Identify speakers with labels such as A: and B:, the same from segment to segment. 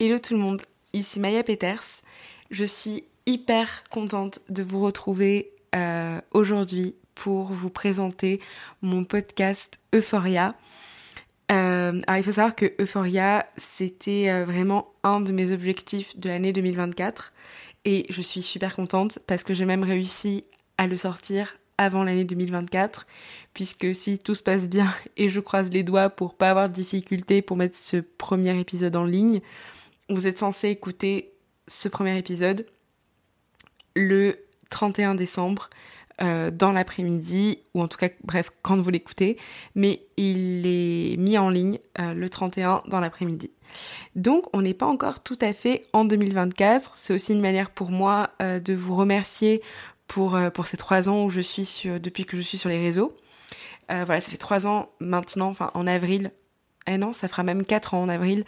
A: Hello tout le monde, ici Maya Peters. Je suis hyper contente de vous retrouver euh, aujourd'hui pour vous présenter mon podcast Euphoria. Euh, alors il faut savoir que Euphoria, c'était euh, vraiment un de mes objectifs de l'année 2024 et je suis super contente parce que j'ai même réussi à le sortir avant l'année 2024 puisque si tout se passe bien et je croise les doigts pour pas avoir de difficultés pour mettre ce premier épisode en ligne, vous êtes censé écouter ce premier épisode le 31 décembre euh, dans l'après-midi, ou en tout cas, bref, quand vous l'écoutez, mais il est mis en ligne euh, le 31 dans l'après-midi. Donc, on n'est pas encore tout à fait en 2024. C'est aussi une manière pour moi euh, de vous remercier pour, pour ces trois ans où je suis sur, depuis que je suis sur les réseaux. voilà, ça fait trois ans maintenant, enfin en avril eh non, ça fera même 4 ans en avril,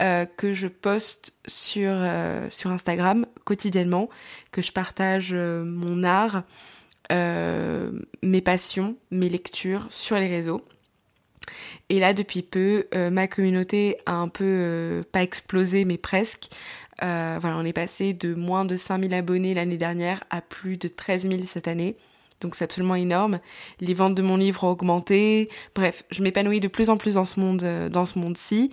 A: euh, que je poste sur, euh, sur Instagram quotidiennement, que je partage euh, mon art, mes passions, mes lectures sur les réseaux. Et là, depuis peu, ma communauté a un peu, pas explosé, mais presque. voilà, on est passé de moins de 5000 abonnés l'année dernière à plus de 13 000 cette année donc c'est absolument énorme. Les ventes de mon livre ont augmenté. Bref, je m'épanouis de plus en plus dans ce euh, monde-ci.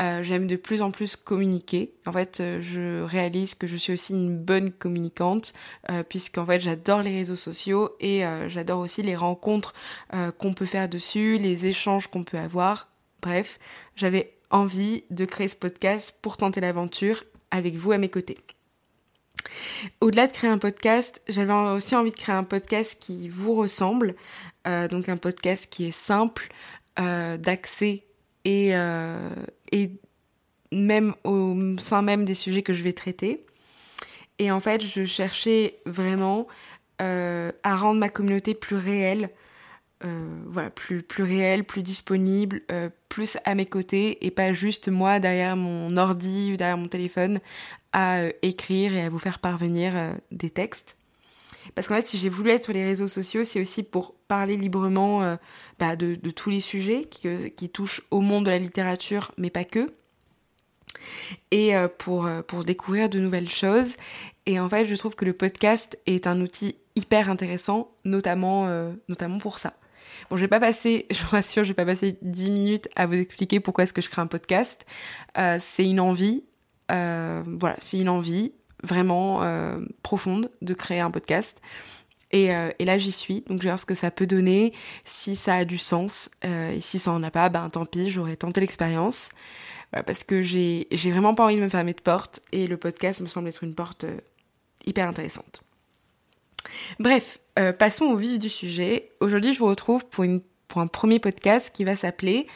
A: Euh, J'aime de plus en plus communiquer. En fait, euh, je réalise que je suis aussi une bonne communicante, euh, puisqu'en fait, j'adore les réseaux sociaux et j'adore aussi les rencontres qu'on peut faire dessus, les échanges qu'on peut avoir. Bref, j'avais envie de créer ce podcast pour tenter l'aventure avec vous à mes côtés. Au-delà de créer un podcast, j'avais aussi envie de créer un podcast qui vous ressemble, euh, donc un podcast qui est simple euh, d'accès et, euh, et même au sein même des sujets que je vais traiter. Et en fait, je cherchais vraiment à rendre ma communauté plus réelle, voilà, plus, plus réelle, plus disponible, plus à mes côtés et pas juste moi derrière mon ordi ou derrière mon téléphone à euh, écrire et à vous faire parvenir euh, des textes. Parce qu'en fait, si j'ai voulu être sur les réseaux sociaux, c'est aussi pour parler librement euh, bah, de, tous les sujets qui, touchent au monde de la littérature, mais pas que. Et pour, pour découvrir de nouvelles choses. Et en fait, je trouve que le podcast est un outil hyper intéressant, notamment, notamment pour ça. Bon, je vais pas passer, je vous rassure, je vais pas passer 10 minutes à vous expliquer pourquoi est-ce que je crée un podcast. c'est une envie, voilà, c'est une envie vraiment euh, profonde de créer un podcast. Et, euh, et, là, j'y suis. Donc, je vais voir ce que ça peut donner, si ça a du sens. et si ça en a pas, ben tant pis, j'aurais tenté l'expérience. parce que j'ai vraiment pas envie de me fermer de porte. Et le podcast me semble être une porte hyper intéressante. Bref, passons au vif du sujet. Aujourd'hui, je vous retrouve pour un premier podcast qui va s'appeler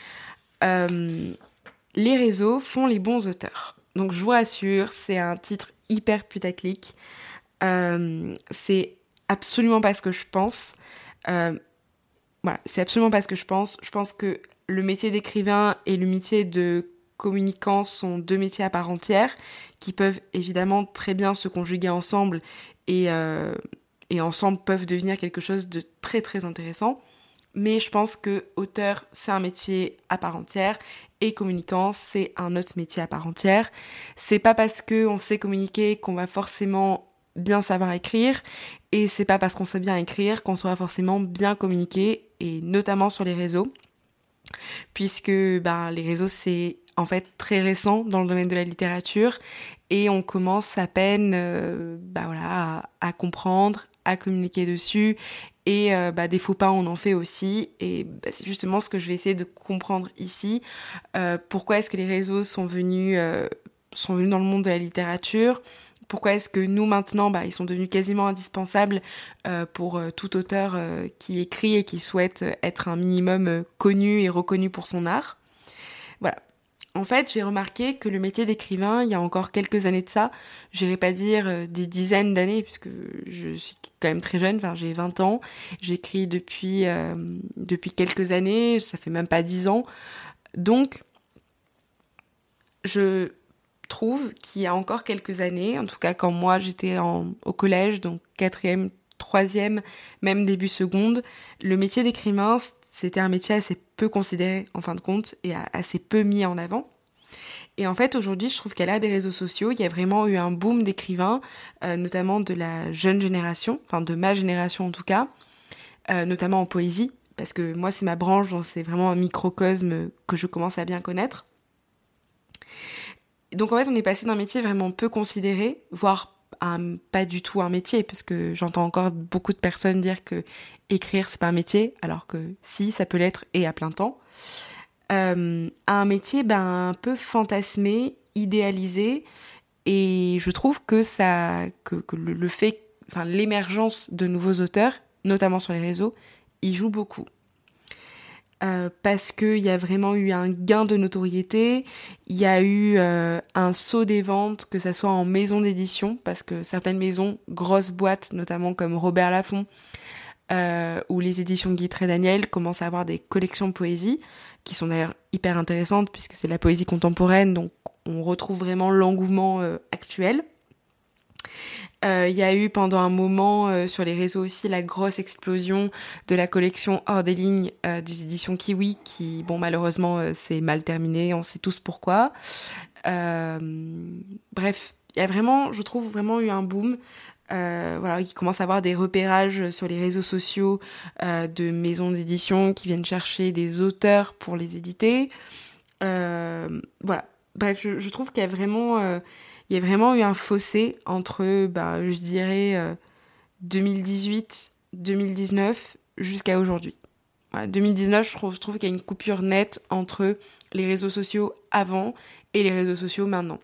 A: Les réseaux font les bons auteurs. Donc je vous rassure, c'est un titre hyper putaclic. Euh, c'est absolument pas ce que je pense. Euh, voilà, c'est absolument pas ce que je pense. Je pense que le métier d'écrivain et le métier de communicant sont deux métiers à part entière qui peuvent évidemment très bien se conjuguer ensemble et, euh, et ensemble peuvent devenir quelque chose de très très intéressant. Mais je pense que auteur, c'est un métier à part entière et communicant, c'est un autre métier à part entière. C'est pas parce que on sait communiquer qu'on va forcément bien savoir écrire et c'est pas parce qu'on sait bien écrire qu'on saura forcément bien communiquer et notamment sur les réseaux puisque bah, les réseaux c'est en fait très récent dans le domaine de la littérature et on commence à peine euh, bah, voilà, à, comprendre, communiquer dessus et euh, bah, des faux pas, on en fait aussi. Et bah, c'est justement ce que je vais essayer de comprendre ici. Euh, pourquoi est-ce que les réseaux sont venus, euh, sont venus dans le monde de la littérature? Pourquoi est-ce que nous maintenant, bah, ils sont devenus quasiment indispensables pour tout auteur qui écrit et qui souhaite être un minimum connu et reconnu pour son art? En fait, j'ai remarqué que le métier d'écrivain, il y a encore quelques années de ça, j'irai pas dire euh, des dizaines d'années, puisque je suis quand même très jeune, enfin j'ai 20 ans, j'écris depuis, euh, depuis quelques années, ça fait même pas 10 ans. Donc, je trouve qu'il y a encore quelques années, en tout cas quand moi j'étais au collège, donc quatrième, troisième, même début seconde, le métier d'écrivain, c'était un métier assez peu considéré en fin de compte et assez peu mis en avant. Et en fait, aujourd'hui, je trouve qu'à l'ère des réseaux sociaux, il y a vraiment eu un boom d'écrivains, euh, notamment de la jeune génération, enfin de ma génération en tout cas, euh, notamment en poésie, parce que moi, c'est ma branche, donc c'est vraiment un microcosme que je commence à bien connaître. Donc en fait, on est passé d'un métier vraiment peu considéré, voire pas du tout un métier, parce que j'entends encore beaucoup de personnes dire que écrire c'est pas un métier, alors que si, ça peut l'être et à plein temps. Euh, un métier ben, un peu fantasmé, idéalisé, et je trouve que ça, que, le, fait, enfin l'émergence de nouveaux auteurs, notamment sur les réseaux, y joue beaucoup. Euh, parce qu'il y a vraiment eu un gain de notoriété, il y a eu euh, un saut des ventes, que ce soit en maison d'édition, parce que certaines maisons, grosses boîtes, notamment comme Robert Laffont, euh, ou les éditions Guy et Daniel, commencent à avoir des collections de poésie, qui sont d'ailleurs hyper intéressantes, puisque c'est de la poésie contemporaine, donc on retrouve vraiment l'engouement actuel. Euh, il y a eu pendant un moment euh, sur les réseaux aussi la grosse explosion de la collection hors des lignes euh, des éditions Kiwi qui, bon, malheureusement, c'est mal terminé, on sait tous pourquoi. bref, il y a vraiment, je trouve, vraiment eu un boom. voilà, qui commence à avoir des repérages sur les réseaux sociaux de maisons d'édition qui viennent chercher des auteurs pour les éditer. voilà, bref, je, je trouve qu'il y a vraiment il y a vraiment eu un fossé entre, bah, je dirais, 2018, euh, 2019 jusqu'à aujourd'hui. 2019, je trouve, qu'il y a une coupure nette entre les réseaux sociaux avant et les réseaux sociaux maintenant.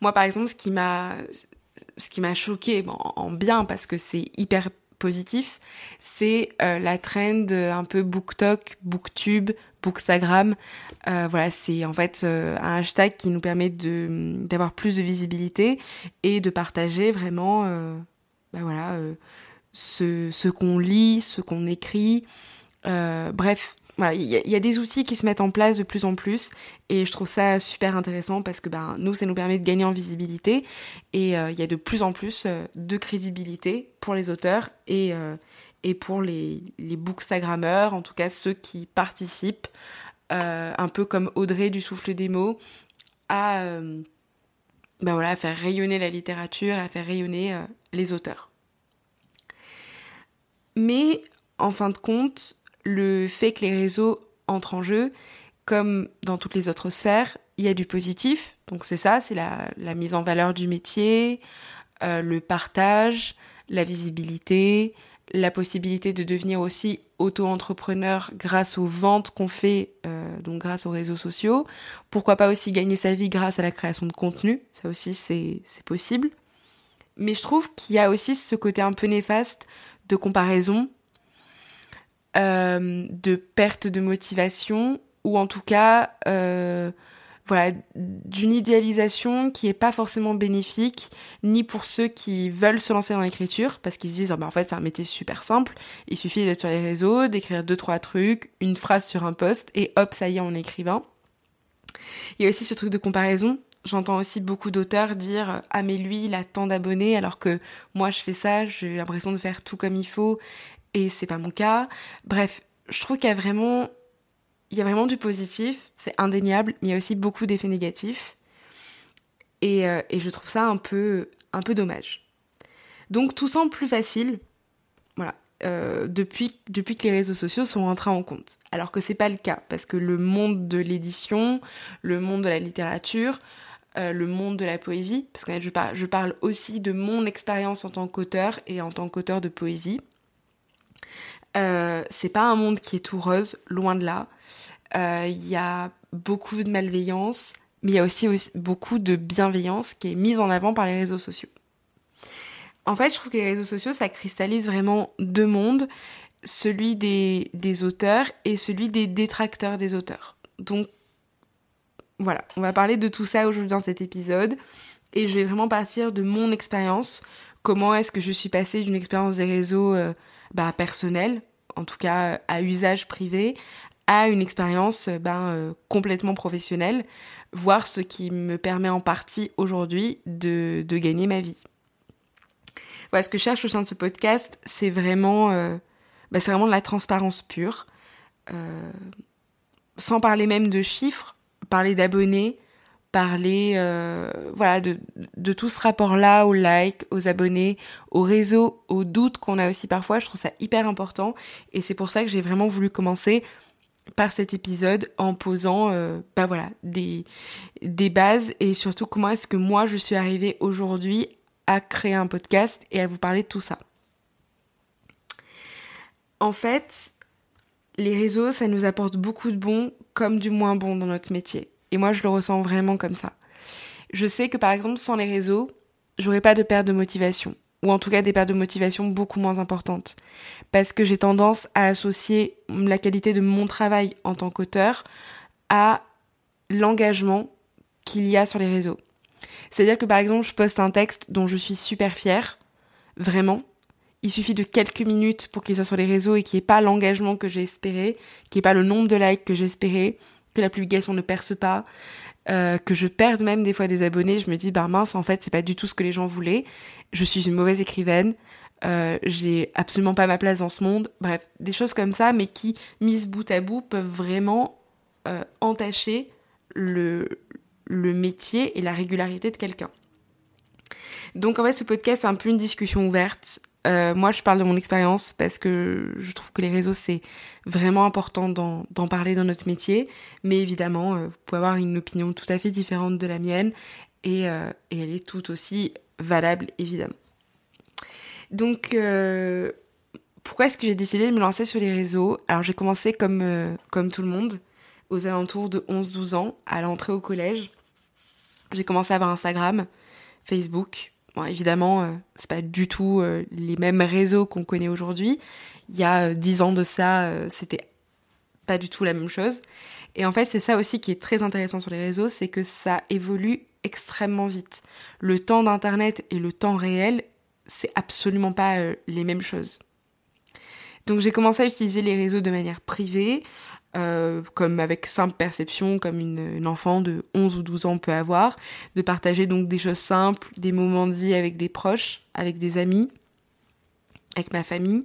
A: Moi, par exemple, ce qui m'a, ce qui m'a choqué, en bien parce que c'est hyper c'est euh, la trend un peu BookTok, BookTube, Bookstagram. Euh, voilà, c'est en fait euh, un hashtag qui nous permet de d'avoir plus de visibilité et de partager vraiment, bah voilà, ce qu'on lit, ce qu'on écrit. bref, il y, a des outils qui se mettent en place de plus en plus et je trouve ça super intéressant parce que ben nous ça nous permet de gagner en visibilité et euh, il y a de plus en plus euh, de crédibilité pour les auteurs et, euh, et pour les, les bookstagrammeurs, en tout cas ceux qui participent un peu comme Audrey du souffle des mots à ben voilà, à faire rayonner la littérature, à faire rayonner les auteurs. Mais en fin de compte, le fait que les réseaux entrent en jeu, comme dans toutes les autres sphères, il y a du positif. Donc c'est ça, c'est la, mise en valeur du métier, euh, le partage, la visibilité, la possibilité de devenir aussi auto-entrepreneur grâce aux ventes qu'on fait, euh, donc grâce aux réseaux sociaux. Pourquoi pas aussi gagner sa vie grâce à la création de contenu, ça aussi c'est possible. Mais je trouve qu'il y a aussi ce côté un peu néfaste de comparaison euh, de perte de motivation ou en tout cas euh, voilà d'une idéalisation qui est pas forcément bénéfique ni pour ceux qui veulent se lancer dans l'écriture parce qu'ils se disent oh, ben, en fait c'est un métier super simple il suffit d'être sur les réseaux d'écrire deux trois trucs une phrase sur un post et hop ça y est en écrivant il y a aussi ce truc de comparaison. J'entends aussi beaucoup d'auteurs dire ah mais lui il a tant d'abonnés alors que moi je fais ça, j'ai l'impression de faire tout comme il faut et c'est pas mon cas. Bref, je trouve qu'il y a vraiment, il y a vraiment du positif, c'est indéniable, mais il y a aussi beaucoup d'effets négatifs. Et, euh, je trouve ça un peu, un peu dommage. Donc tout semble plus facile, voilà, euh, depuis, depuis que les réseaux sociaux sont rentrés en compte. Alors que c'est pas le cas, parce que le monde de l'édition, le monde de la littérature, euh, le monde de la poésie, parce que je, je parle aussi de mon expérience en tant qu'auteur et en tant qu'auteur de poésie. Euh, c'est pas un monde qui est tout rose, loin de là. Il euh, y a beaucoup de malveillance, mais il y a aussi, beaucoup de bienveillance qui est mise en avant par les réseaux sociaux. En fait, je trouve que les réseaux sociaux, ça cristallise vraiment deux mondes, celui des, auteurs et celui des détracteurs des auteurs. Donc voilà, on va parler de tout ça aujourd'hui dans cet épisode et je vais vraiment partir de mon expérience. Comment est-ce que je suis passée d'une expérience des réseaux euh, bah, personnel, en tout cas à usage privé, à une expérience ben, euh, complètement professionnelle, voir ce qui me permet en partie aujourd'hui de, de, gagner ma vie. Voilà, ce que je cherche au sein de ce podcast, c'est vraiment, euh, c'est vraiment de la transparence pure, euh, sans parler même de chiffres, parler d'abonnés, parler euh, voilà de, tout ce rapport-là aux likes, aux abonnés, aux réseaux, aux doutes qu'on a aussi parfois. Je trouve ça hyper important et c'est pour ça que j'ai vraiment voulu commencer par cet épisode en posant euh, bah voilà des, des bases et surtout comment est-ce que moi je suis arrivée aujourd'hui à créer un podcast et à vous parler de tout ça. En fait, les réseaux, ça nous apporte beaucoup de bons comme du moins bon dans notre métier. Et moi, je le ressens vraiment comme ça. Je sais que par exemple, sans les réseaux, j'aurais pas de perte de motivation. Ou en tout cas des pertes de motivation beaucoup moins importantes. Parce que j'ai tendance à associer la qualité de mon travail en tant qu'auteur à l'engagement qu'il y a sur les réseaux. C'est-à-dire que par exemple, je poste un texte dont je suis super fière, vraiment. Il suffit de quelques minutes pour qu'il soit sur les réseaux et qu'il n'y ait pas l'engagement que j'ai espéré, qu'il n'y ait pas le nombre de likes que j'espérais, que la publication ne perce pas, euh, que je perde même des fois des abonnés, je me dis bah mince en fait c'est pas du tout ce que les gens voulaient. Je suis une mauvaise écrivaine, euh, j'ai absolument pas ma place dans ce monde. Bref, des choses comme ça, mais qui mises bout à bout peuvent vraiment euh, entacher le, le métier et la régularité de quelqu'un. Donc en fait ce podcast c'est un peu une discussion ouverte. Euh, moi, je parle de mon expérience parce que je trouve que les réseaux, c'est vraiment important d'en parler dans notre métier. Mais évidemment, euh, vous pouvez avoir une opinion tout à fait différente de la mienne et, euh, elle est tout aussi valable, évidemment. Donc, pourquoi est-ce que j'ai décidé de me lancer sur les réseaux? Alors, j'ai commencé comme, comme tout le monde, aux alentours de 11-12 ans, à l'entrée au collège. J'ai commencé à avoir Instagram, Facebook, Évidemment, euh, c'est pas du tout euh, les mêmes réseaux qu'on connaît aujourd'hui. Il y a euh, dix ans de ça, c'était pas du tout la même chose. Et en fait, c'est ça aussi qui est très intéressant sur les réseaux, c'est que ça évolue extrêmement vite. Le temps d'Internet et le temps réel, c'est absolument pas les mêmes choses. Donc j'ai commencé à utiliser les réseaux de manière privée, euh, comme avec simple perception, comme une, enfant de 11 ou 12 ans peut avoir, de partager donc des choses simples, des moments dits avec des proches, avec des amis, avec ma famille.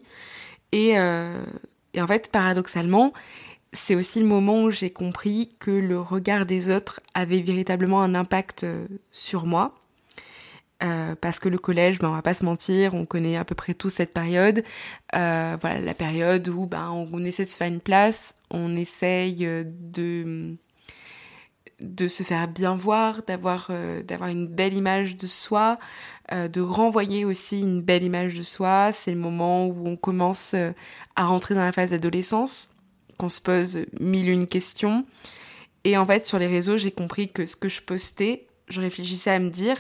A: Et, euh, et en fait, paradoxalement, c'est aussi le moment où j'ai compris que le regard des autres avait véritablement un impact euh, sur moi. Euh, parce que le collège, ben, on va pas se mentir, on connaît à peu près tous cette période. Euh, voilà, la période où ben, on, essaie de se faire une place, on essaye euh, de de se faire bien voir, d'avoir d'avoir une belle image de soi, de renvoyer aussi une belle image de soi. C'est le moment où on commence à rentrer dans la phase d'adolescence, qu'on se pose mille une questions. Et en fait, sur les réseaux, j'ai compris que ce que je postais, je réfléchissais à me dire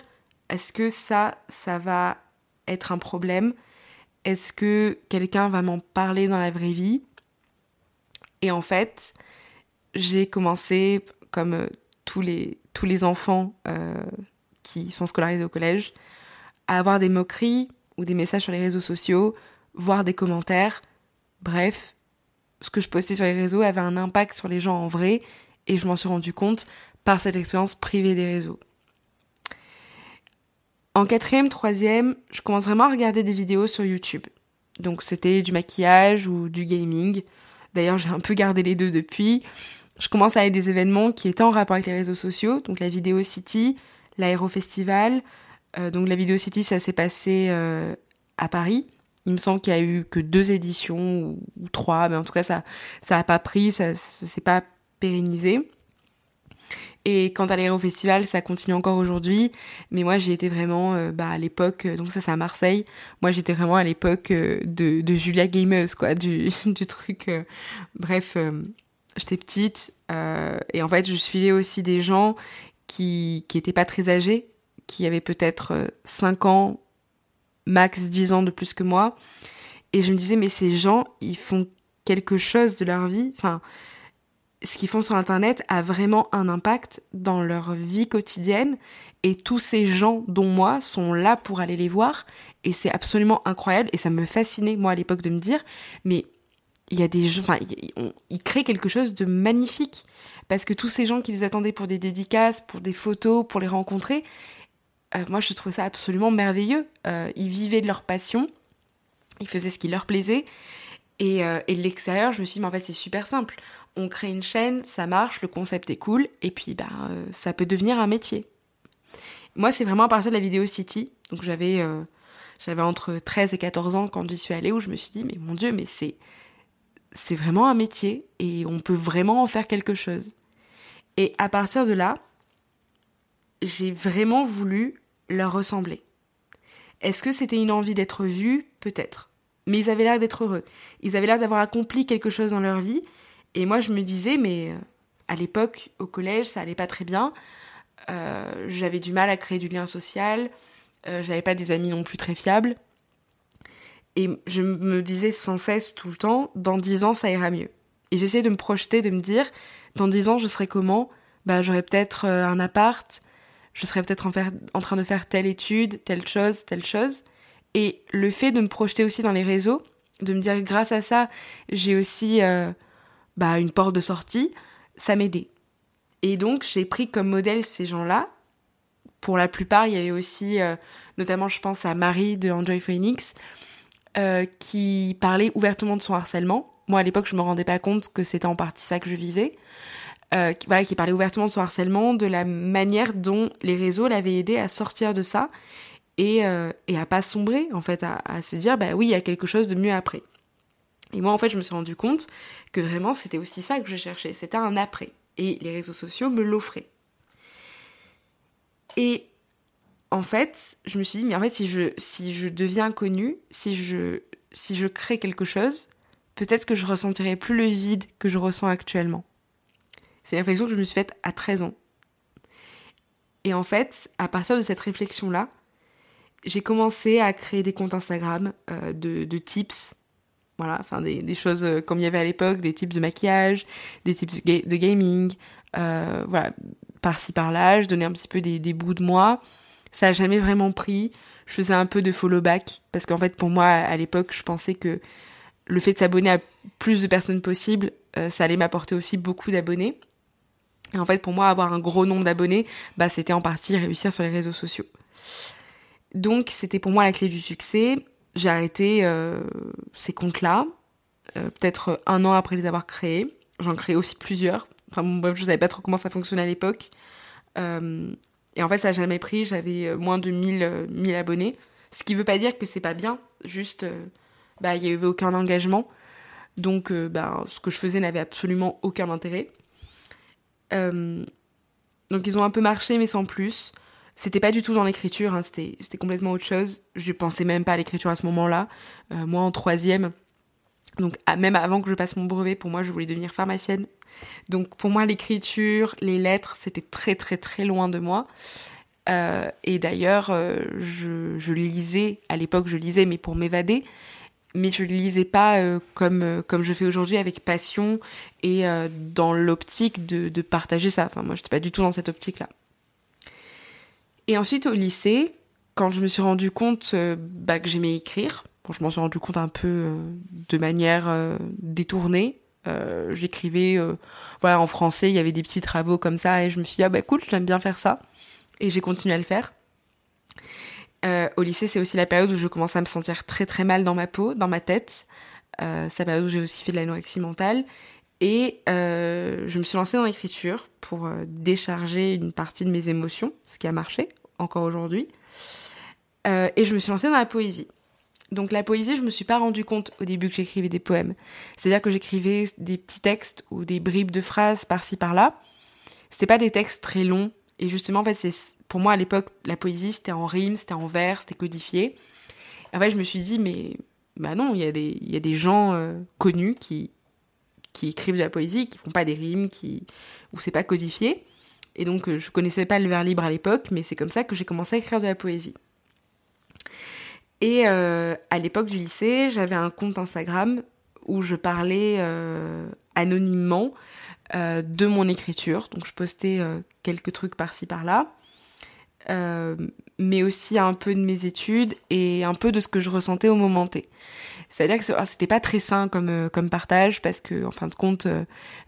A: est-ce que ça, ça va être un problème? Est-ce que quelqu'un va m'en parler dans la vraie vie? Et en fait, j'ai commencé, comme euh, tous les, tous les enfants euh, qui sont scolarisés au collège, à avoir des moqueries ou des messages sur les réseaux sociaux, voir des commentaires. Bref, ce que je postais sur les réseaux avait un impact sur les gens en vrai et je m'en suis rendu compte par cette expérience privée des réseaux. En quatrième, troisième, je commence vraiment à regarder des vidéos sur YouTube. Donc c'était du maquillage ou du gaming. D'ailleurs, j'ai un peu gardé les deux depuis. Je commence à aller des événements qui étaient en rapport avec les réseaux sociaux, donc la Vidéo City, l'Aérofestival. Euh, donc la Vidéo City, ça s'est passé euh, à Paris. Il me semble qu'il y a eu que deux éditions ou, trois, mais en tout cas ça ça a pas pris, ça, ça s'est pas pérennisé. Et quant à l'aéro festival, ça continue encore aujourd'hui. Mais moi, j'ai été vraiment euh, bah, à l'époque, euh, donc ça c'est à Marseille. Moi, j'étais vraiment à l'époque euh, de, Julia Gameuse, quoi, du, truc. bref, j'étais petite. et en fait, je suivais aussi des gens qui, qui étaient pas très âgés, qui avaient peut-être 5 ans, max 10 ans de plus que moi. Et je me disais, mais ces gens, ils font quelque chose de leur vie. Enfin, ce qu'ils font sur Internet a vraiment un impact dans leur vie quotidienne et tous ces gens, dont moi, sont là pour aller les voir et c'est absolument incroyable et ça me fascinait, moi, à l'époque, de me dire, mais il y a des gens, enfin, ils créent quelque chose de magnifique parce que tous ces gens qui les attendaient pour des dédicaces, pour des photos, pour les rencontrer, euh, moi, je trouvais ça absolument merveilleux. Euh, ils vivaient de leur passion, ils faisaient ce qui leur plaisait et, euh, et de l'extérieur, je me suis dit, mais en fait, c'est super simple on crée une chaîne, ça marche, le concept est cool, et puis bah, ça peut devenir un métier. Moi, c'est vraiment à partir de la vidéo City, donc j'avais j'avais entre 13 et 14 ans quand j'y suis allée, où je me suis dit, mais mon Dieu, mais c'est c'est vraiment un métier et on peut vraiment en faire quelque chose. Et à partir de là, j'ai vraiment voulu leur ressembler. Est-ce que c'était une envie d'être vue? Peut-être. Mais ils avaient l'air d'être heureux. Ils avaient l'air d'avoir accompli quelque chose dans leur vie. Et moi, je me disais, mais euh, à l'époque, au collège, ça allait pas très bien. Euh, j'avais du mal à créer du lien social. Euh, j'avais pas des amis non plus très fiables. Et je me disais sans cesse tout le temps, dans dix ans, ça ira mieux. Et j'essayais de me projeter, de me dire, dans dix ans, je serai comment? Bah, j'aurais peut-être euh, un appart, je serais peut-être en, train de faire telle étude, telle chose, telle chose. Et le fait de me projeter aussi dans les réseaux, de me dire grâce à ça, j'ai aussi bah, une porte de sortie, ça m'aidait. Et donc j'ai pris comme modèle ces gens-là. Pour la plupart, il y avait aussi, euh, notamment je pense à Marie de Enjoy Phoenix, euh, qui parlait ouvertement de son harcèlement. Moi, à l'époque, je me rendais pas compte que c'était en partie ça que je vivais. Euh, qui, voilà, qui parlait ouvertement de son harcèlement, de la manière dont les réseaux l'avaient aidé à sortir de ça et, et à pas sombrer, en fait, à, à se dire, bah oui, il y a quelque chose de mieux après. Et moi, en fait, je me suis rendu compte que vraiment, c'était aussi ça que je cherchais. C'était un après. Et les réseaux sociaux me l'offraient. Et en fait, je me suis dit, mais en fait, si je, si je deviens connue, si je, si je crée quelque chose, peut-être que je ressentirai plus le vide que je ressens actuellement. C'est une réflexion que je me suis faite à 13 ans. Et en fait, à partir de cette réflexion-là, j'ai commencé à créer des comptes Instagram euh, de, de, tips. Voilà, enfin des, des, choses euh, comme il y avait à l'époque, des tips de maquillage, des tips de gaming, euh, voilà, par-ci par-là, je donnais un petit peu des, des bouts de moi. Ça a jamais vraiment pris. Je faisais un peu de follow back parce qu'en fait pour moi à l'époque je pensais que le fait de s'abonner à plus de personnes possible, euh, ça allait m'apporter aussi beaucoup d'abonnés. Et en fait pour moi avoir un gros nombre d'abonnés, bah c'était en partie réussir sur les réseaux sociaux. Donc c'était pour moi la clé du succès. J'ai arrêté euh, ces comptes-là, euh, peut-être un an après les avoir créés. J'en créais aussi plusieurs. Enfin bon, bref, je savais pas trop comment ça fonctionnait à l'époque. Euh, et en fait, ça n'a jamais pris. J'avais moins de 1000, 1000 euh, abonnés. Ce qui veut pas dire que c'est pas bien. Juste, bah, il n'y avait aucun engagement. Donc, bah, ce que je faisais n'avait absolument aucun intérêt. donc, ils ont un peu marché, mais sans plus. C'était pas du tout dans l'écriture, hein, c'était, complètement autre chose. Je pensais même pas à l'écriture à ce moment-là. moi, en troisième, donc même avant que je passe mon brevet, pour moi, je voulais devenir pharmacienne. Donc pour moi, l'écriture, les lettres, c'était très très très loin de moi. Euh, et d'ailleurs, euh, je, je, lisais, à l'époque je lisais, mais pour m'évader, mais je ne lisais pas euh, comme, euh, comme je fais aujourd'hui avec passion et euh, dans l'optique de, de, partager ça. Enfin, moi, je n'étais pas du tout dans cette optique-là. Et ensuite, au lycée, quand je me suis rendu compte bah, que j'aimais écrire, bon, je m'en suis rendu compte un peu de manière détournée, euh, j'écrivais euh, voilà en français il y avait des petits travaux comme ça et je me suis dit ah bah cool j'aime bien faire ça. Et j'ai continué à le faire. Euh, au lycée c'est aussi la période où je commençais à me sentir très très mal dans ma peau dans ma tête. C'est la période où j'ai aussi fait de l'anorexie mentale. Et je me suis lancée dans l'écriture pour décharger une partie de mes émotions ce qui a marché encore aujourd'hui et je me suis lancée dans la poésie donc la poésie, je me suis pas rendu compte au début que j'écrivais des poèmes. C'est-à-dire que j'écrivais des petits textes ou des bribes de phrases par-ci par-là. C'était pas des textes très longs. Et justement, en fait, c'est pour moi à l'époque, la poésie c'était en rime, c'était en vers, c'était codifié. En fait, je me suis dit, mais bah non, il y a des, y a des gens euh, connus qui qui écrivent de la poésie, qui font pas des rimes, qui où c'est pas codifié. Et donc, euh, je connaissais pas le vers libre à l'époque, mais c'est comme ça que j'ai commencé à écrire de la poésie. Et euh, à l'époque du lycée, j'avais un compte Instagram où je parlais euh, anonymement de mon écriture. Donc je postais quelques trucs par-ci par-là, mais aussi un peu de mes études et un peu de ce que je ressentais au moment T. C'est-à-dire que ah, c'était pas très sain comme euh, comme partage parce que en fin de compte,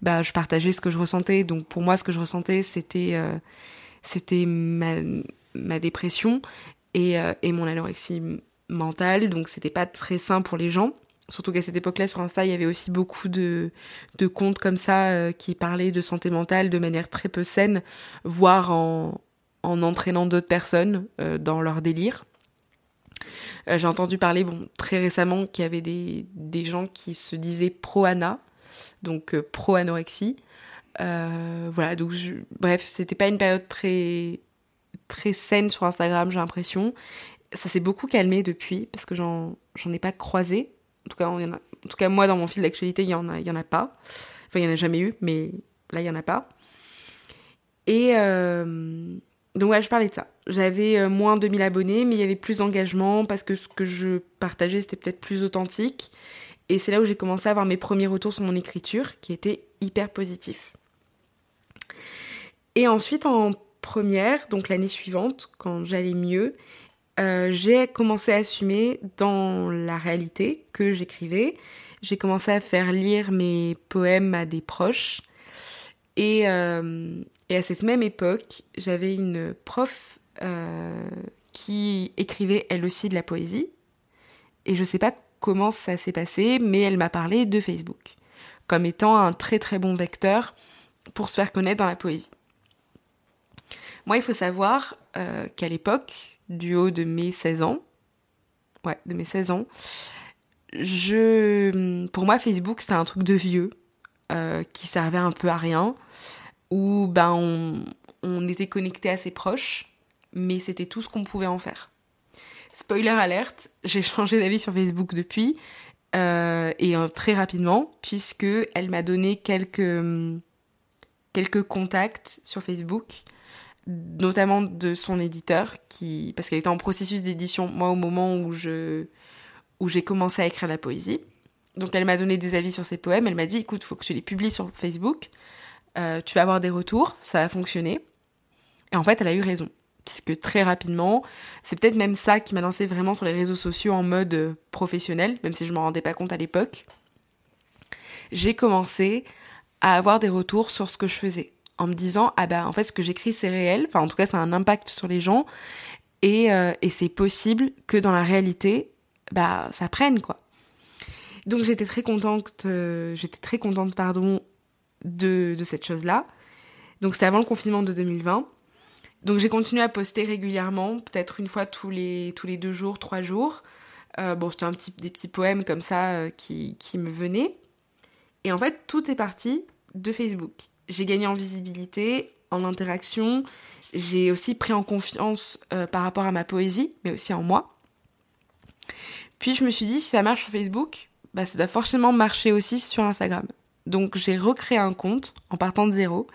A: bah je partageais ce que je ressentais. Donc pour moi, ce que je ressentais, c'était c'était ma, ma dépression et, et mon anorexie mentale, donc c'était pas très sain pour les gens. Surtout qu'à cette époque-là, sur Insta, il y avait aussi beaucoup de, de comptes comme ça euh, qui parlaient de santé mentale de manière très peu saine, voire en, en entraînant d'autres personnes euh, dans leur délire. Euh, j'ai entendu parler bon, très récemment qu'il y avait des, des gens qui se disaient pro-ana, donc pro-anorexie. voilà, donc bref, c'était pas une période très, très saine sur Instagram, j'ai l'impression. Ça s'est beaucoup calmé depuis, parce que j'en ai pas croisé en tout cas, en tout cas moi, dans mon fil d'actualité, il n'y en, a, y en a pas. Enfin, il n'y en a jamais eu, mais là, il n'y en a pas. Et euh, donc, ouais, je parlais de ça. J'avais euh, moins de 2000 abonnés, mais il y avait plus d'engagement parce que ce que je partageais, c'était peut-être plus authentique. Et c'est là où j'ai commencé à avoir mes premiers retours sur mon écriture, qui étaient hyper positifs. Et ensuite, en première, donc l'année suivante, quand j'allais mieux, euh, j'ai commencé à assumer dans la réalité que j'écrivais. J'ai commencé à faire lire mes poèmes à des proches. Et, euh, à cette même époque, j'avais une prof euh, qui écrivait elle aussi de la poésie. Et je ne sais pas comment ça s'est passé, mais elle m'a parlé de Facebook comme étant un très très bon vecteur pour se faire connaître dans la poésie. Moi, il faut savoir qu'à l'époque, du haut de mes 16 ans. Ouais, de mes 16 ans. Je, pour moi, Facebook, c'était un truc de vieux euh, qui servait un peu à rien, où ben, on, était connecté à ses proches, mais c'était tout ce qu'on pouvait en faire. Spoiler alerte, j'ai changé d'avis sur Facebook depuis, euh, et euh, très rapidement, puisque elle m'a donné quelques, quelques contacts sur Facebook notamment de son éditeur, qui, parce qu'elle était en processus d'édition, moi, au moment où, je, où j'ai commencé à écrire la poésie. Donc elle m'a donné des avis sur ses poèmes, elle m'a dit, écoute, faut que tu les publies sur Facebook, euh, tu vas avoir des retours, ça a fonctionné. Et en fait, elle a eu raison, puisque très rapidement, c'est peut-être même ça qui m'a lancé vraiment sur les réseaux sociaux en mode euh, professionnel, même si je ne m'en rendais pas compte à l'époque. J'ai commencé à avoir des retours sur ce que je faisais en me disant ah ben en fait ce que j'écris c'est réel, enfin en tout cas ça a un impact sur les gens et, euh, et c'est possible que dans la réalité bah ça prenne quoi. Donc j'étais très contente, j'étais très contente pardon de, cette chose là. Donc c'était avant le confinement de 2020. Donc j'ai continué à poster régulièrement, peut-être une fois tous les tous les deux jours, trois jours. Euh, bon c'était un petit des petits poèmes comme ça qui qui me venaient. Et en fait tout est parti de Facebook j'ai gagné en visibilité, en interaction. J'ai aussi pris en confiance euh, par rapport à ma poésie, mais aussi en moi. Puis je me suis dit, si ça marche sur Facebook, bah, ça doit forcément marcher aussi sur Instagram. Donc j'ai recréé un compte en partant de zéro.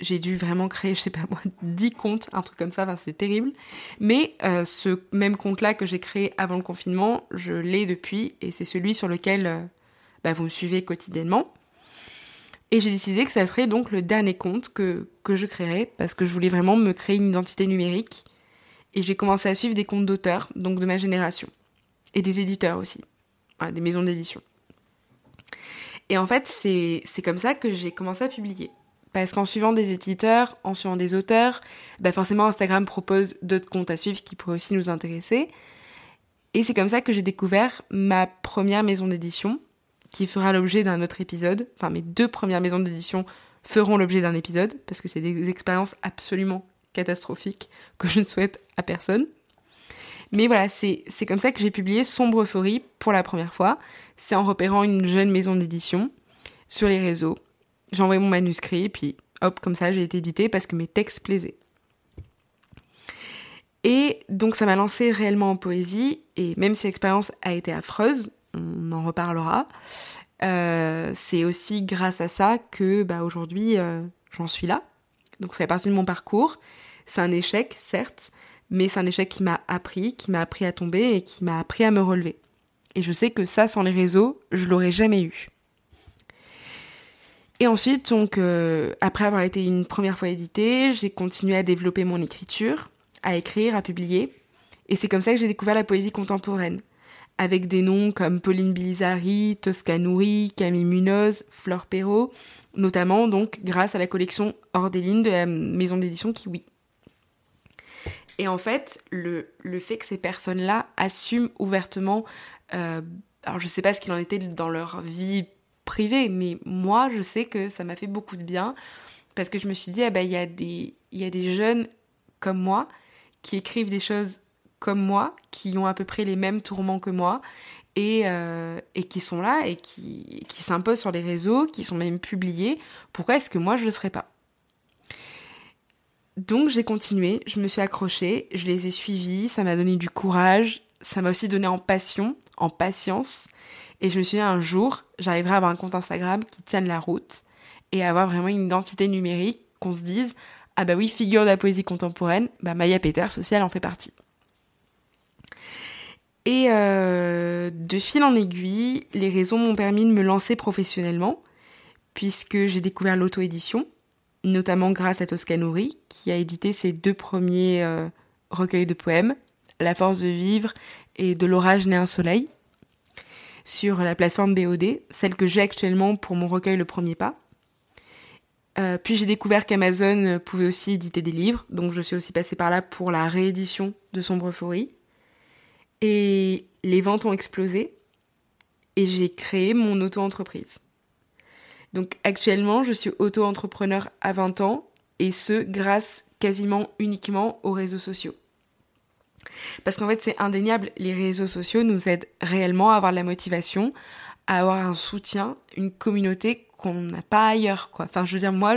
A: J'ai dû vraiment créer, je sais pas moi, 10 comptes, un truc comme ça, c'est terrible. Mais euh, ce même compte-là que j'ai créé avant le confinement, je l'ai depuis et c'est celui sur lequel euh, bah, vous me suivez quotidiennement. Et j'ai décidé que ça serait donc le dernier compte que, que je créerais parce que je voulais vraiment me créer une identité numérique. Et j'ai commencé à suivre des comptes d'auteurs, donc de ma génération. Et des éditeurs aussi. des maisons d'édition. Et en fait, c'est comme ça que j'ai commencé à publier. Parce qu'en suivant des éditeurs, en suivant des auteurs, bah forcément Instagram propose d'autres comptes à suivre qui pourraient aussi nous intéresser. Et c'est comme ça que j'ai découvert ma première maison d'édition, qui fera l'objet d'un autre épisode. Enfin, mes deux premières maisons d'édition feront l'objet d'un épisode, parce que c'est des expériences absolument catastrophiques que je ne souhaite à personne. Mais voilà, c'est comme ça que j'ai publié Sombre Euphorie pour la première fois. C'est en repérant une jeune maison d'édition sur les réseaux. J'ai envoyé mon manuscrit, puis hop, comme ça, j'ai été édité parce que mes textes plaisaient. Et donc ça m'a lancé réellement en poésie, et même si l'expérience a été affreuse, on en reparlera. Euh, c'est aussi grâce à ça que bah, aujourd'hui euh, j'en suis là. Donc ça fait partie de mon parcours. C'est un échec, certes, mais c'est un échec qui m'a appris, qui m'a appris à tomber et qui m'a appris à me relever. Et je sais que ça, sans les réseaux, je l'aurais jamais eu. Et ensuite, donc, euh, après avoir été une première fois édité, j'ai continué à développer mon écriture, à écrire, à publier. Et c'est comme ça que j'ai découvert la poésie contemporaine avec des noms comme Pauline Bilizari, Tosca Nouri, Camille Munoz, Flore Perrault, notamment donc grâce à la collection Ordeline de la maison d'édition Kiwi. Et en fait, le, fait que ces personnes-là assument ouvertement euh, Alors je sais pas ce qu'il en était dans leur vie privée, mais moi je sais que ça m'a fait beaucoup de bien parce que je me suis dit, ah ben, il y, a des, y a des jeunes comme moi qui écrivent des choses comme moi, qui ont à peu près les mêmes tourments que moi, et, euh, qui sont là et qui s'imposent sur les réseaux, qui sont même publiés. Pourquoi est-ce que moi je ne le serais pas? Donc j'ai continué, je me suis accrochée, je les ai suivis, ça m'a donné du courage, ça m'a aussi donné en passion, en patience. Et je me suis dit un jour, j'arriverai à avoir un compte Instagram qui tienne la route et avoir vraiment une identité numérique, qu'on se dise ah bah oui, figure de la poésie contemporaine, bah Maya Peters aussi en fait partie. Et euh, de fil en aiguille, les réseaux m'ont permis de me lancer professionnellement, puisque j'ai découvert l'auto-édition, notamment grâce à Toscanori, qui a édité ses deux premiers euh, recueils de poèmes, La force de vivre et De l'orage né un soleil, sur la plateforme BOD, celle que j'ai actuellement pour mon recueil Le Premier Pas. Euh, puis j'ai découvert qu'Amazon pouvait aussi éditer des livres, donc je suis aussi passée par là pour la réédition de Sombre Euphorie. Et les ventes ont explosé et j'ai créé mon auto-entreprise. Donc actuellement, je suis auto-entrepreneur à 20 ans et ce grâce quasiment uniquement aux réseaux sociaux. Parce qu'en fait, c'est indéniable, les réseaux sociaux nous aident réellement à avoir la motivation, à avoir un soutien, une communauté qu'on n'a pas ailleurs, quoi. Enfin, je veux dire, moi,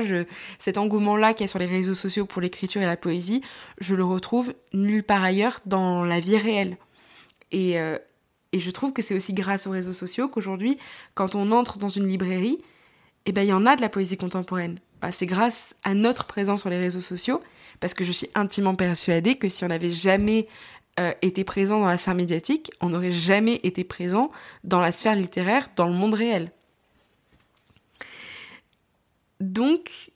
A: cet engouement-là qu'il y a sur les réseaux sociaux pour l'écriture et la poésie, je le retrouve nulle part ailleurs dans la vie réelle. Euh, et, je trouve que c'est aussi grâce aux réseaux sociaux qu'aujourd'hui, quand on entre dans une librairie, eh ben, il y en a de la poésie contemporaine. Bah, c'est grâce à notre présence sur les réseaux sociaux, parce que je suis intimement persuadée que si on n'avait jamais euh, été présent dans la sphère médiatique, on n'aurait jamais été présent dans la sphère littéraire, dans le monde réel. Donc,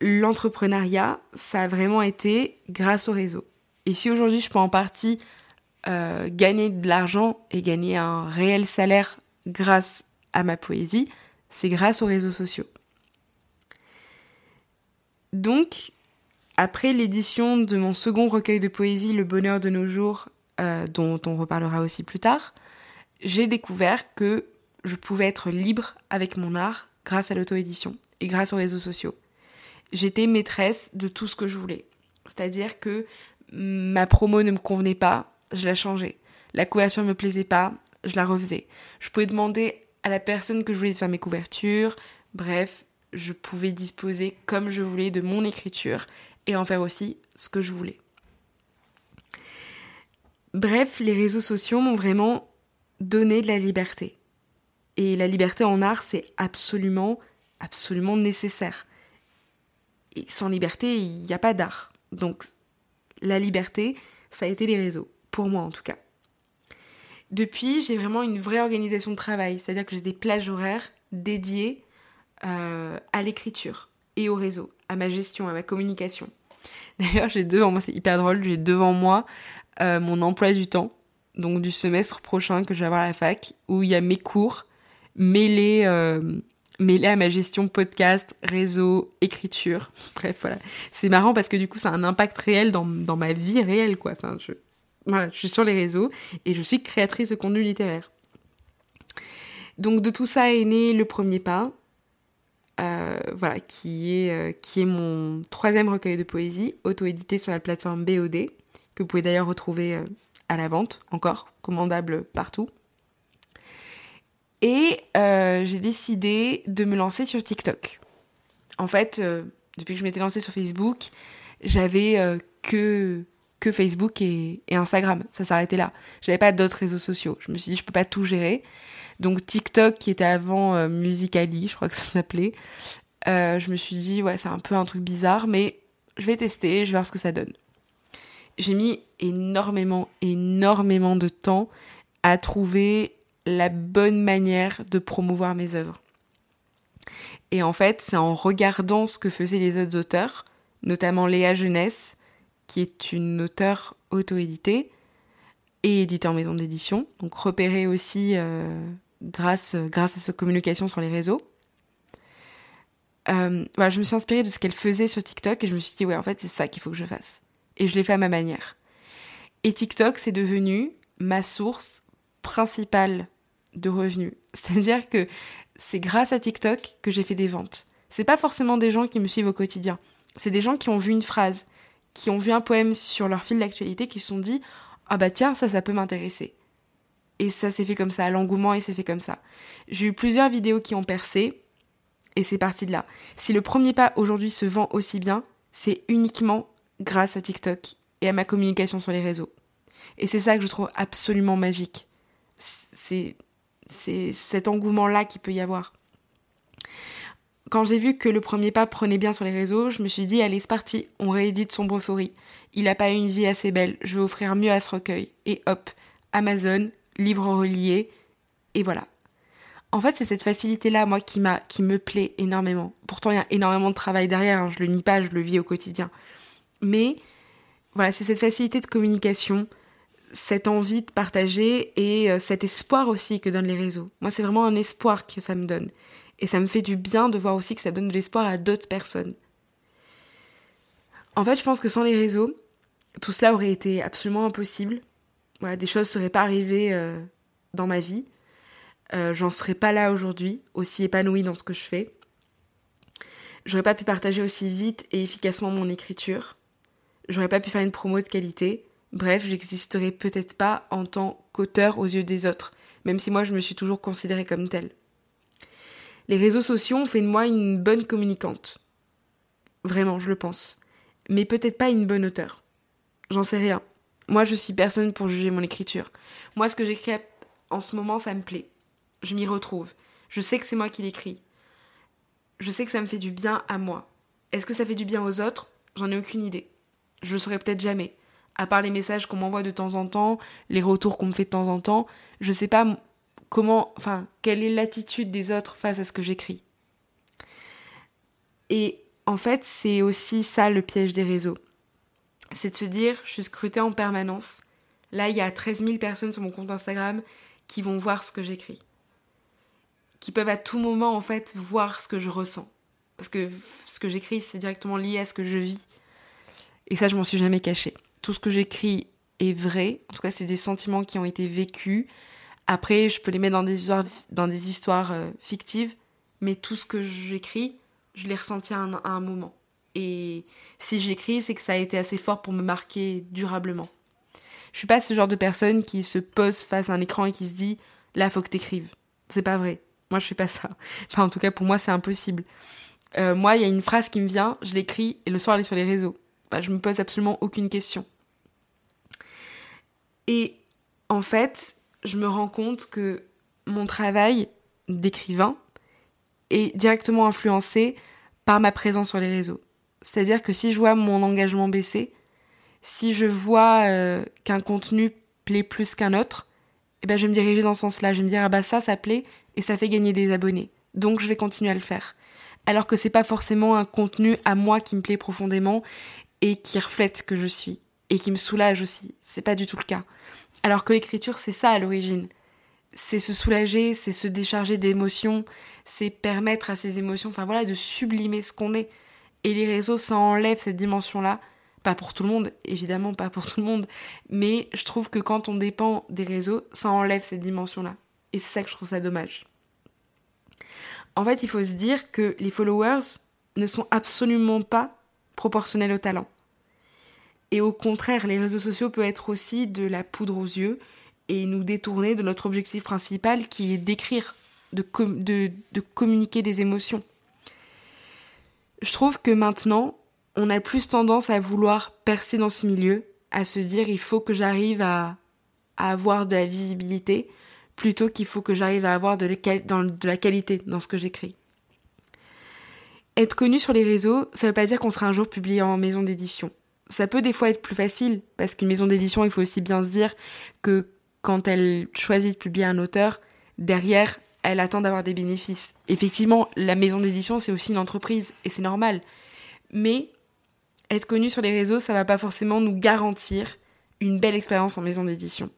A: l'entrepreneuriat, ça a vraiment été grâce au réseau. Et si aujourd'hui je peux en partie euh, gagner de l'argent et gagner un réel salaire grâce à ma poésie, c'est grâce aux réseaux sociaux. Donc, après l'édition de mon second recueil de poésie, Le bonheur de nos jours, euh, dont on reparlera aussi plus tard, j'ai découvert que je pouvais être libre avec mon art grâce à l'auto-édition et grâce aux réseaux sociaux. J'étais maîtresse de tout ce que je voulais. C'est-à-dire que ma promo ne me convenait pas, je la changeais. La couverture ne me plaisait pas, je la refaisais. Je pouvais demander à la personne que je voulais faire mes couvertures. Bref, je pouvais disposer comme je voulais de mon écriture et en faire aussi ce que je voulais. Bref, les réseaux sociaux m'ont vraiment donné de la liberté. Et la liberté en art, c'est absolument, absolument nécessaire. Et sans liberté, il n'y a pas d'art. Donc, la liberté, ça a été les réseaux pour moi en tout cas. Depuis, j'ai vraiment une vraie organisation de travail, c'est-à-dire que j'ai des plages horaires dédiées euh, à l'écriture et au réseau, à ma gestion, à ma communication. D'ailleurs, j'ai devant moi, c'est hyper drôle, j'ai devant moi euh, mon emploi du temps, donc du semestre prochain que je vais avoir à la fac, où il y a mes cours mêlés, euh, mêlés à ma gestion podcast, réseau, écriture. Bref, voilà. C'est marrant parce que du coup, ça a un impact réel dans, dans ma vie réelle, quoi. Je, je suis sur les réseaux et je suis créatrice de contenu littéraire. Donc de tout ça est né le premier pas, euh, voilà, qui est, euh, qui est mon troisième recueil de poésie, auto-édité sur la plateforme BOD, que vous pouvez d'ailleurs retrouver euh, à la vente, encore, commandable partout. Et j'ai décidé de me lancer sur TikTok. En fait, depuis que je m'étais lancée sur Facebook, j'avais que que Facebook et, Instagram. Ça s'arrêtait là. J'avais pas d'autres réseaux sociaux. Je me suis dit, je peux pas tout gérer. Donc TikTok, qui était avant euh, Musicali, je crois que ça s'appelait, euh, je me suis dit, ouais, c'est un peu un truc bizarre, mais je vais tester, je vais voir ce que ça donne. J'ai mis énormément, énormément de temps à trouver la bonne manière de promouvoir mes œuvres. Et en fait, c'est en regardant ce que faisaient les autres auteurs, notamment Léa Jeunesse, qui est une auteure auto-éditée et éditée en maison d'édition, donc repérée aussi euh, grâce, grâce à sa communication sur les réseaux. Euh, voilà, je me suis inspirée de ce qu'elle faisait sur TikTok et je me suis dit, ouais, en fait, c'est ça qu'il faut que je fasse. Et je l'ai fait à ma manière. Et TikTok, c'est devenu ma source principale de revenus. C'est-à-dire que c'est grâce à TikTok que j'ai fait des ventes. C'est pas forcément des gens qui me suivent au quotidien. C'est des gens qui ont vu une phrase, qui ont vu un poème sur leur fil d'actualité, qui se sont dit Ah bah tiens, ça, ça peut m'intéresser. Et ça s'est fait comme ça, l'engouement, et c'est fait comme ça. J'ai eu plusieurs vidéos qui ont percé, et c'est parti de là. Si le premier pas aujourd'hui se vend aussi bien, c'est uniquement grâce à TikTok et à ma communication sur les réseaux. Et c'est ça que je trouve absolument magique. C'est c'est cet engouement-là qu'il peut y avoir. Quand j'ai vu que le premier pas prenait bien sur les réseaux, je me suis dit, allez, c'est parti, on réédite Sombre Euphorie. Il n'a pas eu une vie assez belle, je vais offrir mieux à ce recueil. Et hop, Amazon, livre relié, et voilà. En fait, c'est cette facilité-là, moi, qui, m'a, qui me plaît énormément. Pourtant, il y a énormément de travail derrière, hein, je le nie pas, je le vis au quotidien. Mais voilà, c'est cette facilité de communication, cette envie de partager et euh, cet espoir aussi que donnent les réseaux. Moi, c'est vraiment un espoir que ça me donne. Et ça me fait du bien de voir aussi que ça donne de l'espoir à d'autres personnes. En fait, je pense que sans les réseaux, tout cela aurait été absolument impossible. Des choses ne seraient pas arrivées euh, dans ma vie. Euh, j'en serais pas là aujourd'hui, aussi épanouie dans ce que je fais. J'aurais pas pu partager aussi vite et efficacement mon écriture. J'aurais pas pu faire une promo de qualité. Bref, j'existerais peut-être pas en tant qu'auteur aux yeux des autres, même si moi je me suis toujours considérée comme telle. Les réseaux sociaux ont fait de moi une bonne communicante. Vraiment, je le pense. Mais peut-être pas une bonne auteure. J'en sais rien. Moi, je suis personne pour juger mon écriture. Moi, ce que j'écris en ce moment, ça me plaît. Je m'y retrouve. Je sais que c'est moi qui l'écris. Je sais que ça me fait du bien à moi. Est-ce que ça fait du bien aux autres? J'en ai aucune idée. Je le saurai peut-être jamais à part les messages qu'on m'envoie de temps en temps, les retours qu'on me fait de temps en temps, je sais pas comment, enfin, quelle est l'attitude des autres face à ce que j'écris. Et en fait, c'est aussi ça le piège des réseaux. C'est de se dire, je suis scrutée en permanence. Là, il y a 13 000 personnes sur mon compte Instagram qui vont voir ce que j'écris. Qui peuvent à tout moment, en fait, voir ce que je ressens. Parce que ce que j'écris, c'est directement lié à ce que je vis. Et ça, je m'en suis jamais cachée tout ce que j'écris est vrai. En tout cas, c'est des sentiments qui ont été vécus. Après, je peux les mettre dans des histoires, dans des histoires euh, fictives, mais tout ce que j'écris, je l'ai ressenti à un, moment. Et si j'écris, c'est que ça a été assez fort pour me marquer durablement. Je suis pas ce genre de personne qui se pose face à un écran et qui se dit là, faut que t'écrives. C'est pas vrai. Moi, je fais pas ça. Enfin, en tout cas, pour moi, c'est impossible. Euh, moi, il y a une phrase qui me vient, je l'écris et le soir, elle est sur les réseaux. Bah, je me pose absolument aucune question. Et en fait, je me rends compte que mon travail d'écrivain est directement influencé par ma présence sur les réseaux. C'est-à-dire que si je vois mon engagement baisser, si je vois euh, qu'un contenu plaît plus qu'un autre, eh ben je vais me diriger dans ce sens-là. Je vais me dire ah bah ça ça plaît et ça fait gagner des abonnés. Donc je vais continuer à le faire. Alors que c'est pas forcément un contenu à moi qui me plaît profondément et qui reflète ce que je suis et qui me soulage aussi. C'est pas du tout le cas. Alors que l'écriture, c'est ça à l'origine. C'est se soulager, c'est se décharger d'émotions, c'est permettre à ces émotions, enfin voilà, de sublimer ce qu'on est. Et les réseaux, ça enlève cette dimension-là. Pas pour tout le monde, évidemment, pas pour tout le monde. Mais je trouve que quand on dépend des réseaux, ça enlève cette dimension-là. Et c'est ça que je trouve ça dommage. En fait, il faut se dire que les followers ne sont absolument pas proportionnels au talent. Et au contraire, les réseaux sociaux peuvent être aussi de la poudre aux yeux et nous détourner de notre objectif principal qui est d'écrire, de, de, communiquer des émotions. Je trouve que maintenant, on a plus tendance à vouloir percer dans ce milieu, à se dire il faut que j'arrive à, avoir de la visibilité, plutôt qu'il faut que j'arrive à avoir de la qualité dans ce que j'écris. Être connu sur les réseaux, ça ne veut pas dire qu'on sera un jour publié en maison d'édition ça peut des fois être plus facile, parce qu'une maison d'édition, il faut aussi bien se dire que quand elle choisit de publier un auteur, derrière, elle attend d'avoir des bénéfices. Effectivement, la maison d'édition, c'est aussi une entreprise, et c'est normal. Mais être connu sur les réseaux, ça va pas forcément nous garantir une belle expérience en maison d'édition.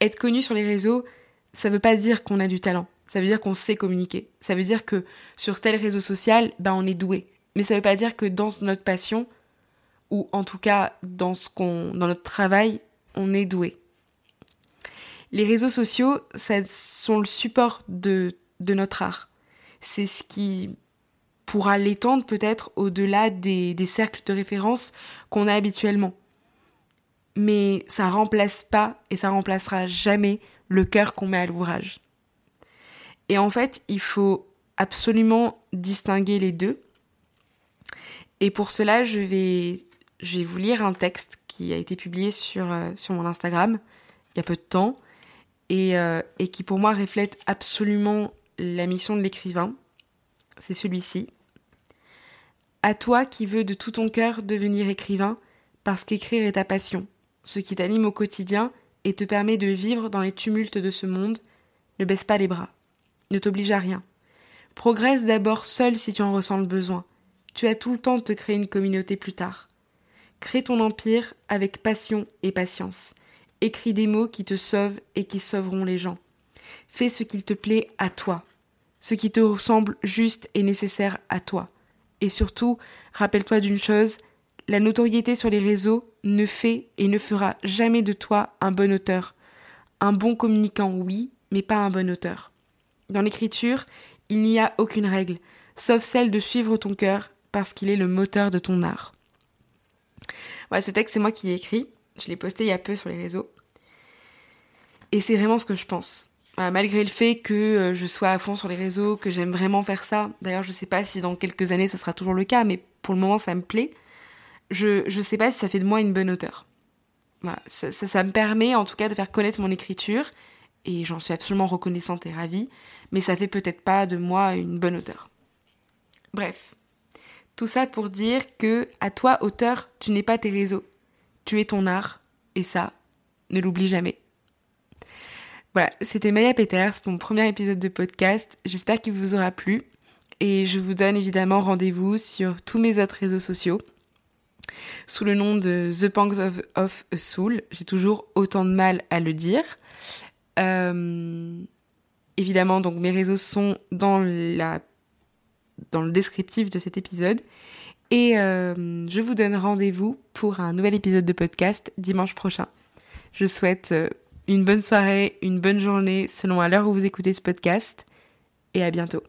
A: Être connu sur les réseaux, ça veut pas dire qu'on a du talent. Ça veut dire qu'on sait communiquer. Ça veut dire que sur tel réseau social, ben on est doué. Mais ça veut pas dire que dans notre passion, ou en tout cas dans, ce qu'on, dans notre travail, on est doué. Les réseaux sociaux, ça sont le support de, de notre art. C'est ce qui pourra l'étendre peut-être au-delà des, des cercles de référence qu'on a habituellement. Mais ça remplace pas et ça remplacera jamais le cœur qu'on met à l'ouvrage. Et en fait, il faut absolument distinguer les deux. Et pour cela, je vais, je vais vous lire un texte qui a été publié sur, euh, mon Instagram il y a peu de temps et, euh, et qui pour moi reflète absolument la mission de l'écrivain. C'est celui-ci. À toi qui veux de tout ton cœur devenir écrivain, parce qu'écrire est ta passion, ce qui t'anime au quotidien et te permet de vivre dans les tumultes de ce monde, ne baisse pas les bras. Ne t'oblige à rien. Progresse d'abord seul si tu en ressens le besoin. Tu as tout le temps de te créer une communauté plus tard. Crée ton empire avec passion et patience. Écris des mots qui te sauvent et qui sauveront les gens. Fais ce qu'il te plaît à toi, ce qui te semble juste et nécessaire à toi. Et surtout, rappelle-toi d'une chose, la notoriété sur les réseaux ne fait et ne fera jamais de toi un bon auteur. Un bon communicant, oui, mais pas un bon auteur. Dans l'écriture, il n'y a aucune règle, sauf celle de suivre ton cœur, parce qu'il est le moteur de ton art. Voilà, ce texte, c'est moi qui l'ai écrit. Je l'ai posté il y a peu sur les réseaux. Et c'est vraiment ce que je pense. malgré le fait que euh, je sois à fond sur les réseaux, que j'aime vraiment faire ça. D'ailleurs, je sais pas si dans quelques années ça sera toujours le cas, mais pour le moment ça me plaît. Je, je sais pas si ça fait de moi une bonne auteure. Voilà, ça, ça me permet en tout cas de faire connaître mon écriture, et j'en suis absolument reconnaissante et ravie, mais ça fait peut-être pas de moi une bonne auteure. Bref, tout ça pour dire que, à toi, auteur, tu n'es pas tes réseaux. Tu es ton art, et ça, ne l'oublie jamais. Voilà, c'était Maya Peters pour mon premier épisode de podcast. J'espère qu'il vous aura plu. Et je vous donne évidemment rendez-vous sur tous mes autres réseaux sociaux sous le nom de The Pangs of, a Soul. J'ai toujours autant de mal à le dire. Euh, évidemment, donc mes réseaux sont dans la dans le descriptif de cet épisode. Et euh, je vous donne rendez-vous pour un nouvel épisode de podcast dimanche prochain. Je souhaite euh, une bonne soirée, une bonne journée selon à l'heure où vous écoutez ce podcast et à bientôt.